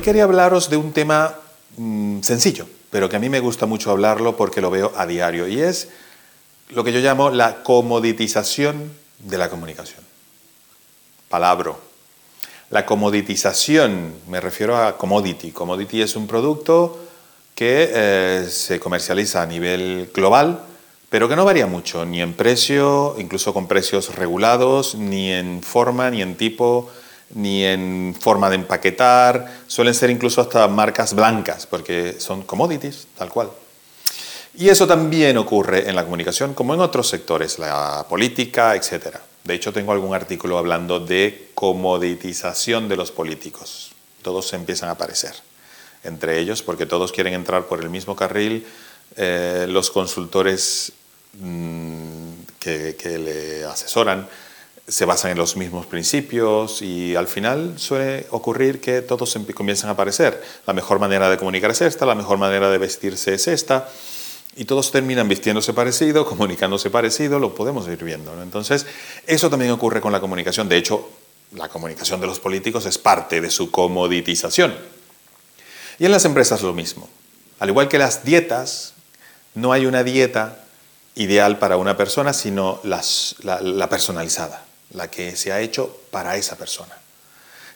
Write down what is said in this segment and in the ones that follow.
quería hablaros de un tema mm, sencillo, pero que a mí me gusta mucho hablarlo porque lo veo a diario, y es lo que yo llamo la comoditización de la comunicación. Palabro. La comoditización, me refiero a commodity. Commodity es un producto que eh, se comercializa a nivel global, pero que no varía mucho, ni en precio, incluso con precios regulados, ni en forma, ni en tipo, ni en forma de empaquetar. Suelen ser incluso hasta marcas blancas, porque son commodities, tal cual. Y eso también ocurre en la comunicación, como en otros sectores, la política, etc. De hecho, tengo algún artículo hablando de comoditización de los políticos. Todos se empiezan a aparecer entre ellos, porque todos quieren entrar por el mismo carril. Eh, los consultores mm, que, le asesoran se basan en los mismos principios y al final suele ocurrir que todos comienzan a aparecer. La mejor manera de comunicar es esta, la mejor manera de vestirse es esta, y todos terminan vistiéndose parecido, comunicándose parecido, lo podemos ir viendo. Entonces, eso también ocurre con la comunicación. De hecho, la comunicación de los políticos es parte de su comoditización. Y en las empresas lo mismo. Al igual que las dietas, no hay una dieta ideal para una persona, sino la, personalizada, la que se ha hecho para esa persona.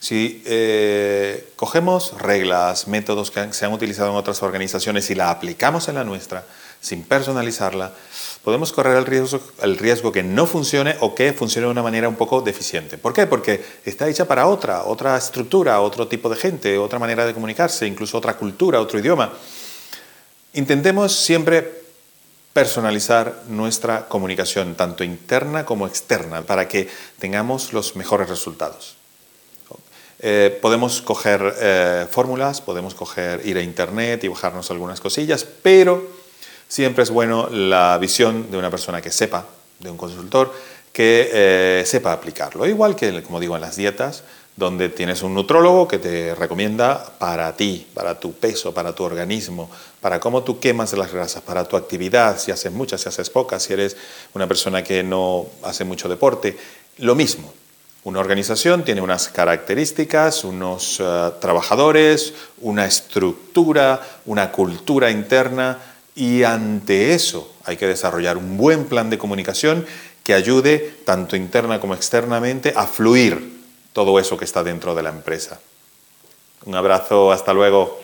Si eh, cogemos reglas, métodos que se han utilizado en otras organizaciones y la aplicamos en la nuestra, sin personalizarla, podemos correr el riesgo, el riesgo que no funcione o que funcione de una manera un poco deficiente. ¿Por qué? Porque está hecha para otra, otra estructura, otro tipo de gente, otra manera de comunicarse, incluso otra cultura, otro idioma. Intentemos siempre personalizar nuestra comunicación, tanto interna como externa, para que tengamos los mejores resultados. Eh, podemos coger eh, fórmulas, podemos coger, ir a internet y bajarnos algunas cosillas, pero siempre es bueno la visión de una persona que sepa, de un consultor, que eh, sepa aplicarlo. Igual que, como digo, en las dietas, donde tienes un nutrólogo que te recomienda para ti, para tu peso, para tu organismo, para cómo tú quemas las grasas, para tu actividad, si haces muchas, si haces pocas, si eres una persona que no hace mucho deporte, lo mismo. Una organización tiene unas características, unos eh, trabajadores, una estructura, una cultura interna, y ante eso hay que desarrollar un buen plan de comunicación que ayude tanto interna como externamente a fluir todo eso que está dentro de la empresa. Un abrazo, hasta luego.